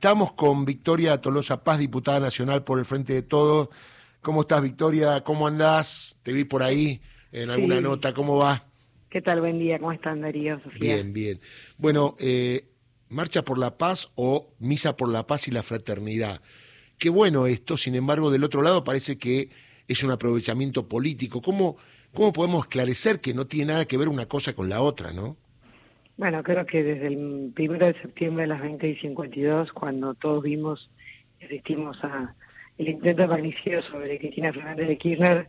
Estamos con Victoria Tolosa Paz, diputada nacional por el Frente de Todos. ¿Cómo estás, Victoria? ¿Cómo andás? Te vi por ahí en alguna nota. ¿Cómo va? ¿Qué tal? Buen día. ¿Cómo están, Darío, Sofía? Bien, bien. Bueno, eh, Marcha por la Paz o Misa por la Paz y la Fraternidad. Qué bueno esto, sin embargo, del otro lado parece que es un aprovechamiento político. ¿Cómo, cómo podemos esclarecer que no tiene nada que ver una cosa con la otra, no? Bueno, creo que desde el 1 de septiembre a las 20 y 52, cuando todos vimos y asistimos a el intento de sobre Cristina Fernández de Kirchner,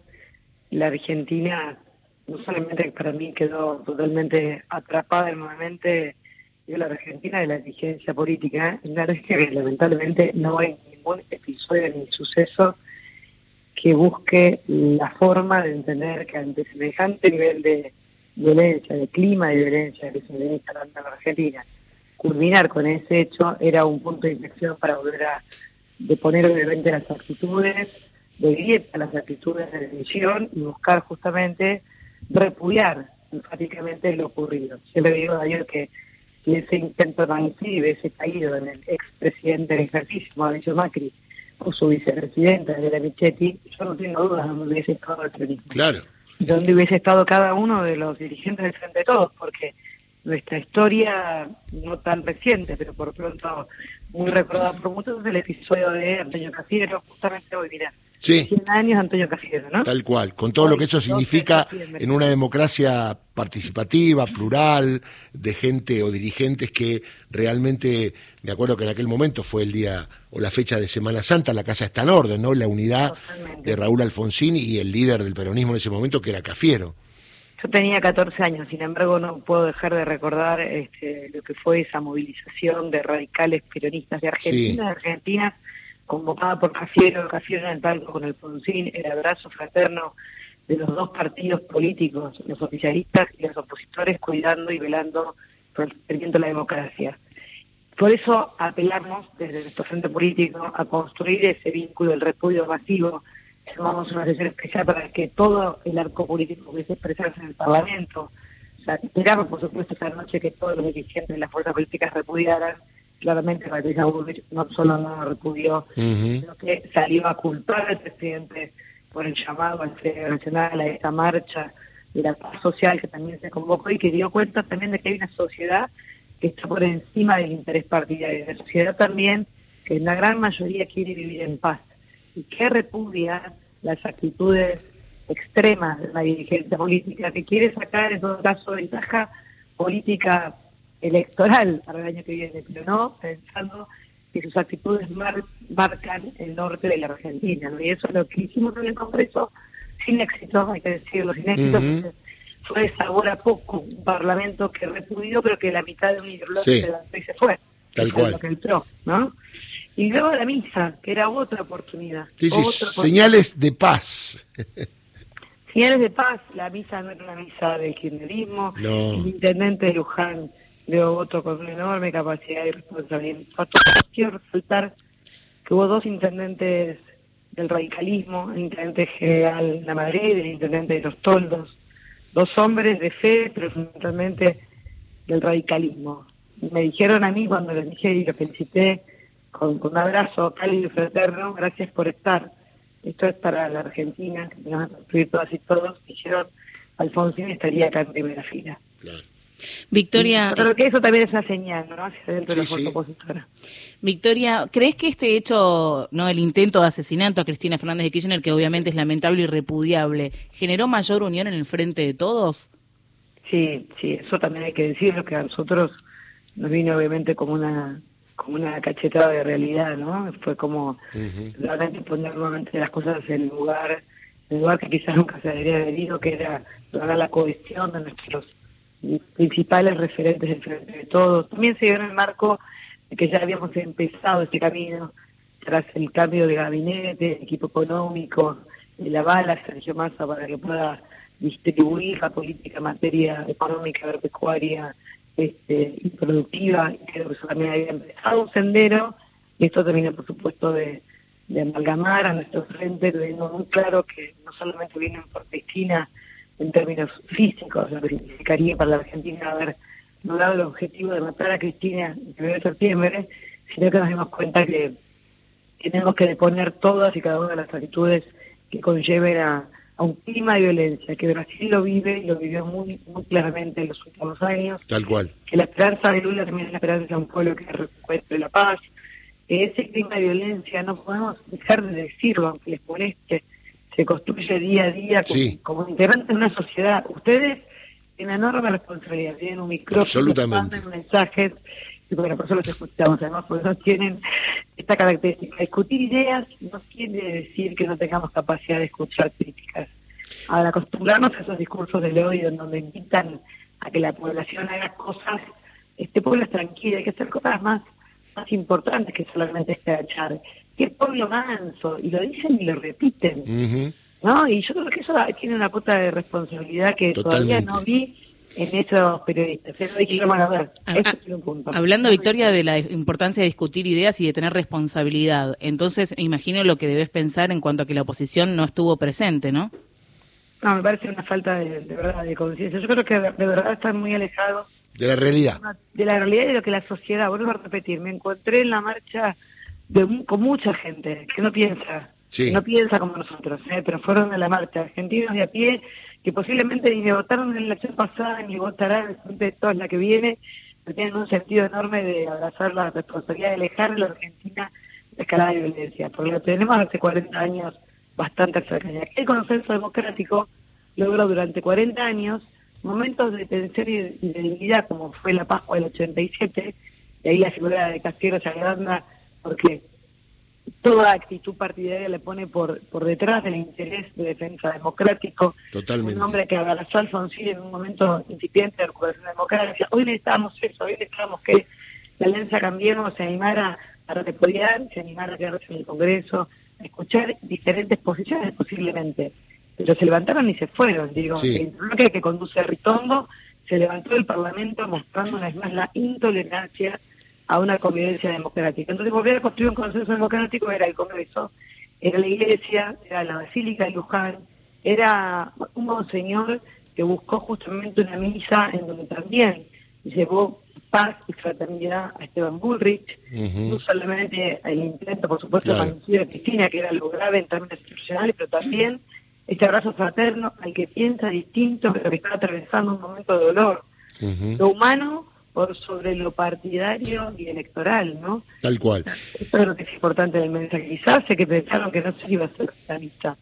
la Argentina no solamente para mí quedó totalmente atrapada nuevamente de la Argentina de la exigencia política, que lamentablemente no hay ningún episodio ni suceso que busque la forma de entender que ante semejante nivel de violencia, de clima de violencia que se viene instalando en la Argentina, culminar con ese hecho era un punto de inflexión para volver a deponer obviamente las actitudes, de grieta las actitudes de división y buscar justamente repudiar enfáticamente lo ocurrido. Siempre digo ayer que, que ese intento de ese caído en el expresidente del ejercicio, Mauricio Macri, o su vicepresidenta, de la Michetti, yo no tengo dudas de dónde hubiese estado el. Claro donde hubiese estado cada uno de los dirigentes del Frente de Todos, porque nuestra historia, no tan reciente, pero por pronto muy recordada por muchos, es el episodio de Antonio Cafiero, justamente hoy, mira, sí. 100 años Antonio Cafiero, ¿no? Tal cual, con todo lo que eso significa en una democracia participativa, plural, de gente o dirigentes que realmente, me acuerdo que en aquel momento fue el día o la fecha de Semana Santa, la casa está en orden, ¿no? La unidad de Raúl Alfonsín y el líder del peronismo en ese momento, que era Cafiero. Yo tenía 14 años, sin embargo no puedo dejar de recordar este, lo que fue esa movilización de radicales peronistas de Argentina, de Argentina, convocada por Cafiero, Cafiero en el palco con el Alfonsín, el abrazo fraterno de los dos partidos políticos, los oficialistas y los opositores, cuidando y velando por el crecimiento de la democracia. Por eso apelamos desde nuestro frente político a construir ese vínculo del repudio masivo Tomamos una sesión especial para que todo el arco político pudiese expresarse en el Parlamento. O sea, esperamos, por supuesto, esa noche que todos los dirigentes de las fuerzas políticas repudiaran. Claramente, Patricia Bullrich no solo no repudió, sino que salió a culpar al presidente por el llamado al Nacional a esta marcha de la paz social que también se convocó y que dio cuenta también de que hay una sociedad que está por encima del interés partidario, la sociedad también que en la gran mayoría quiere vivir en paz y que repudia las actitudes extremas de la dirigencia política que quiere sacar en todo caso ventaja política electoral para el año que viene, pero no pensando que sus actitudes marcan el norte de la Argentina. Y eso es lo que hicimos en el Congreso, sin éxito, hay que decirlo, sin éxito, fue de sabor a poco, un parlamento que repudió, pero que la mitad de un ideológico se levantó y se fue. Tal cual. que entró, ¿no? Y luego la misa, que era otra oportunidad. señales de paz. Señales de paz, la misa no era una misa del kirchnerismo, el intendente de Luján dio voto con una enorme capacidad y responsabilidad. Quiero resaltar que hubo dos intendentes del radicalismo, el intendente general La Madrid, el intendente de los Toldos, dos hombres de fe, pero fundamentalmente del radicalismo. Me dijeron a mí cuando les dije y los felicité, con, un abrazo cálido y fraterno, gracias por estar. Esto es para la Argentina, que tenemos que construir todas y todos. Dijeron, Alfonsín estaría acá en primera fila. Victoria. Pero que eso también es una señal, ¿no? Hacia dentro de la fuerza opositora. Victoria, ¿crees que este hecho, no el intento de asesinato a Cristina Fernández de Kirchner, que obviamente es lamentable y repudiable, generó mayor unión en el frente de todos? Sí, sí, eso también hay que decirlo, que a nosotros nos vino obviamente como una como una cachetada de realidad, ¿no? Fue como realmente poner nuevamente las cosas en el lugar, en el lugar que quizás nunca se habría venido, que era la cohesión de nuestros principales referentes del frente de todos. También se dio en el marco de que ya habíamos empezado este camino tras el cambio de gabinete, equipo económico, la aval Sergio Massa para que pueda distribuir la política en materia económica, agropecuaria, este, improductiva, y creo que eso también había empezado un sendero, y esto termina por supuesto de, amalgamar a nuestro frente, teniendo muy claro que no solamente vienen por Cristina en términos físicos, lo que significaría para la Argentina haber logrado el objetivo de matar a Cristina el 1 de septiembre, sino que nos dimos cuenta que tenemos que deponer todas y cada una de las actitudes que conlleven a, un clima de violencia, que Brasil lo vive y lo vivió muy, muy claramente en los últimos años. Tal cual. Que la esperanza de Lula también es la esperanza de un pueblo que recupere la paz. Que ese clima de violencia no podemos dejar de decirlo, aunque les moleste, se construye día a día como, como integrantes de una sociedad. Ustedes tienen enorme responsabilidad, tienen un micrófono, mandan mensajes, y bueno, por eso los escuchamos, además por eso tienen esta característica. Discutir ideas no quiere decir que no tengamos capacidad de escuchar críticas. Al acostumbrarnos a esos discursos del odio en donde invitan a que la población haga cosas, este pueblo es tranquilo, hay que hacer cosas más, más importantes que solamente escrachar. Que pueblo manso, y lo dicen y lo repiten. ¿no? Y yo creo que eso tiene una cuota de responsabilidad que todavía no vi en esos periodistas. Hablando, Victoria, de la importancia de discutir ideas y de tener responsabilidad, entonces me imagino lo que debes pensar en cuanto a que la oposición no estuvo presente, ¿no? No, me parece una falta de, verdad de conciencia. Yo creo que de, verdad están muy alejados. De la realidad. De la realidad y de lo que la sociedad, vuelvo a repetir, me encontré en la marcha de, con mucha gente que no piensa, no piensa como nosotros, ¿eh? pero fueron a la marcha, argentinos de a pie, que posiblemente ni me votaron en la elección pasada ni votarán en de toda la que viene, pero tienen un sentido enorme de abrazar la responsabilidad de alejar a la Argentina de escalada de violencia, porque lo tenemos hace 40 años bastante cercanía. El consenso democrático logró durante 40 años momentos de tensión y de, dignidad, como fue la Pascua del 87, y ahí la figura de Castillo se agranda porque toda actitud partidaria le pone por, por detrás del interés de defensa democrático. Totalmente. Un hombre que abrazó a Alfonsín en un momento incipiente de recuperación democrática. Hoy necesitamos eso, hoy necesitamos que la Alianza Cambiemos se animara a repudiar, se animara a quedarse en el Congreso, a escuchar diferentes posiciones posiblemente. Pero se levantaron y se fueron, digo. El bloque que conduce a Ritondo se levantó del Parlamento mostrando una vez más la intolerancia a una convivencia democrática. Entonces volver a construir un consenso democrático era el Congreso, era la Iglesia, era la Basílica de Luján, era un monseñor que buscó justamente una misa en donde también llevó paz y fraternidad a Esteban Bullrich, no solamente el intento, por supuesto, claro. de Cristina, que era lo grave en términos institucionales, pero también este abrazo fraterno al que piensa distinto, pero que está atravesando un momento de dolor. Lo humano por sobre lo partidario y electoral, ¿no? Tal cual. Eso es lo que es importante del mensaje. Quizás sé que pensaron que no se iba a ser la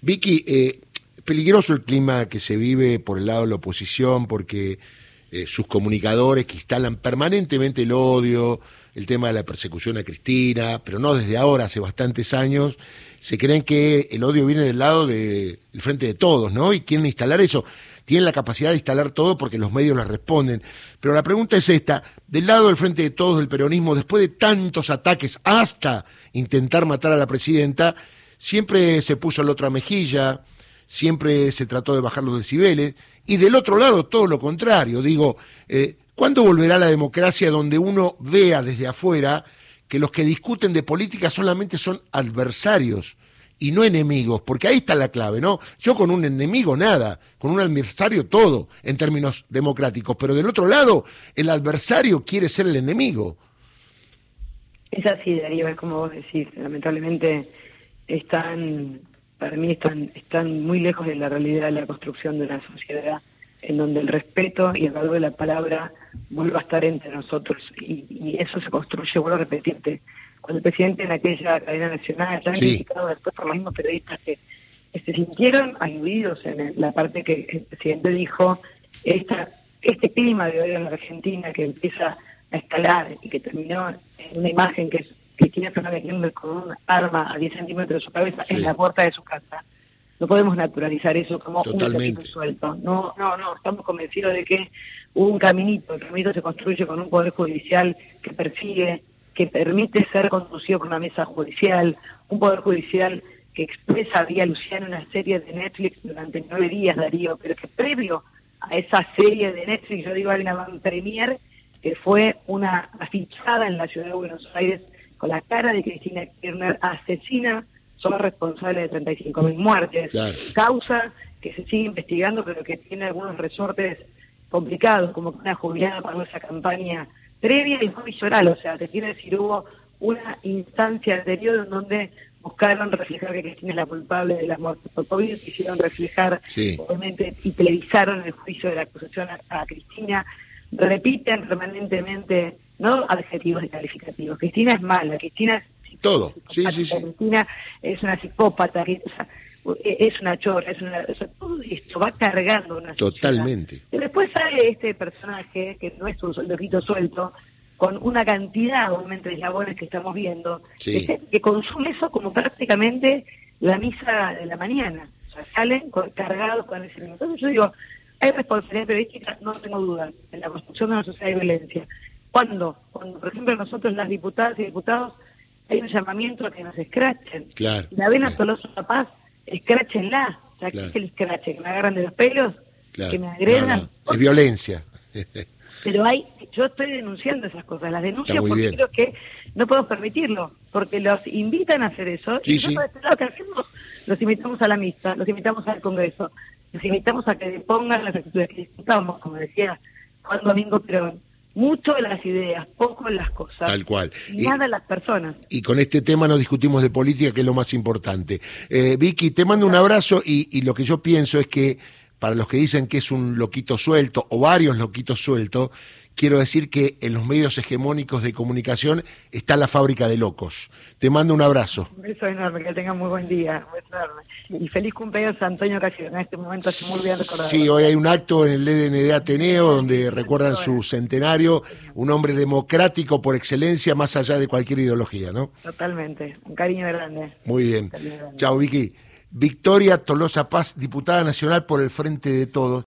Vicky, eh, peligroso el clima que se vive por el lado de la oposición, porque eh, sus comunicadores que instalan permanentemente el odio, el tema de la persecución a Cristina, pero no desde ahora, hace bastantes años, se creen que el odio viene del lado del frente de todos, ¿no? Y quieren instalar eso tienen la capacidad de instalar todo porque los medios las responden. Pero la pregunta es esta, del lado del frente de todos del peronismo, después de tantos ataques hasta intentar matar a la presidenta, siempre se puso la otra mejilla, siempre se trató de bajar los decibeles, y del otro lado todo lo contrario, digo, eh, ¿cuándo volverá la democracia donde uno vea desde afuera que los que discuten de política solamente son adversarios? y no enemigos, porque ahí está la clave, ¿no? Yo con un enemigo nada, con un adversario todo, en términos democráticos, pero del otro lado, el adversario quiere ser el enemigo. Es así, Darío, es como vos decís, lamentablemente están, para mí están, están muy lejos de la realidad de la construcción de una sociedad en donde el respeto y el valor de la palabra vuelva a estar entre nosotros y, y eso se construye, vuelvo a repetirte, cuando el presidente en aquella cadena nacional, ya criticado después por los mismos periodistas que, se sintieron aludidos en la parte que el presidente dijo, esta, este clima de odio en la Argentina que empieza a escalar y que terminó en una imagen que es Cristina Fernández Kirchner con un arma a 10 centímetros de su cabeza en la puerta de su casa. No podemos naturalizar eso como un un suelto. No, no, no, estamos convencidos de que hubo un caminito, el caminito se construye con un poder judicial que persigue que permite ser conducido por una mesa judicial, un poder judicial que expresa vía Luciano una serie de Netflix durante nueve días, Darío, pero que previo a esa serie de Netflix, yo digo, hay una premier que fue una afichada en la ciudad de Buenos Aires con la cara de Cristina Kirchner, asesina, son responsables de 35.000 muertes, causa que se sigue investigando, pero que tiene algunos resortes complicados, como que una jubilada pagó esa campaña previa al juicio oral, o sea, te quiero decir, hubo una instancia anterior en donde buscaron reflejar que Cristina es la culpable de la muerte por COVID, quisieron reflejar, obviamente, y televisaron el juicio de la acusación a, Cristina, repiten permanentemente, no adjetivos y calificativos, Cristina es mala, Cristina es... Todo, sí, sí, sí. Cristina es una psicópata, es una chorra, es una, todo esto va cargando una Totalmente. Y después sale este personaje, que no es un soldadito suelto, con una cantidad, obviamente, de eslabones que estamos viendo, que, consume eso como prácticamente la misa de la mañana. O sea, salen cargados con ese. Entonces yo digo, hay responsabilidad periodística, no tengo duda, en la construcción de una sociedad de violencia. ¿Cuándo? Cuando, por ejemplo, nosotros las diputadas y diputados hay un llamamiento a que nos escrachen. Claro. La ven a Tolosa La Paz, escráchenla. O sea, ¿qué es el escrache? ¿Que me agarran de los pelos? ¿Que me agredan? Es violencia. Pero hay, yo estoy denunciando esas cosas, las denuncio porque creo que no podemos permitirlo, porque los invitan a hacer eso, y nosotros este que hacemos, los invitamos a la misa, los invitamos al Congreso, los invitamos a que pongan las actitudes que discutamos, como decía Juan Domingo Perón, mucho de las ideas, poco en las cosas. Tal cual. Y, nada en las personas. Y con este tema no discutimos de política, que es lo más importante. Eh, Vicky, te mando un abrazo y, y, lo que yo pienso es que para los que dicen que es un loquito suelto o varios loquitos sueltos, quiero decir que en los medios hegemónicos de comunicación está la fábrica de locos. Te mando un abrazo. Un beso enorme, que tenga muy buen día. Y feliz cumpleaños a Antonio Casio, en este momento hace muy bien recordado. Sí, hoy hay un acto en el EDN Ateneo donde recuerdan su centenario, un hombre democrático por excelencia, más allá de cualquier ideología, ¿no? Totalmente, un cariño grande. Muy bien. Chao, Vicky. Victoria Tolosa Paz, diputada nacional por el Frente de Todos.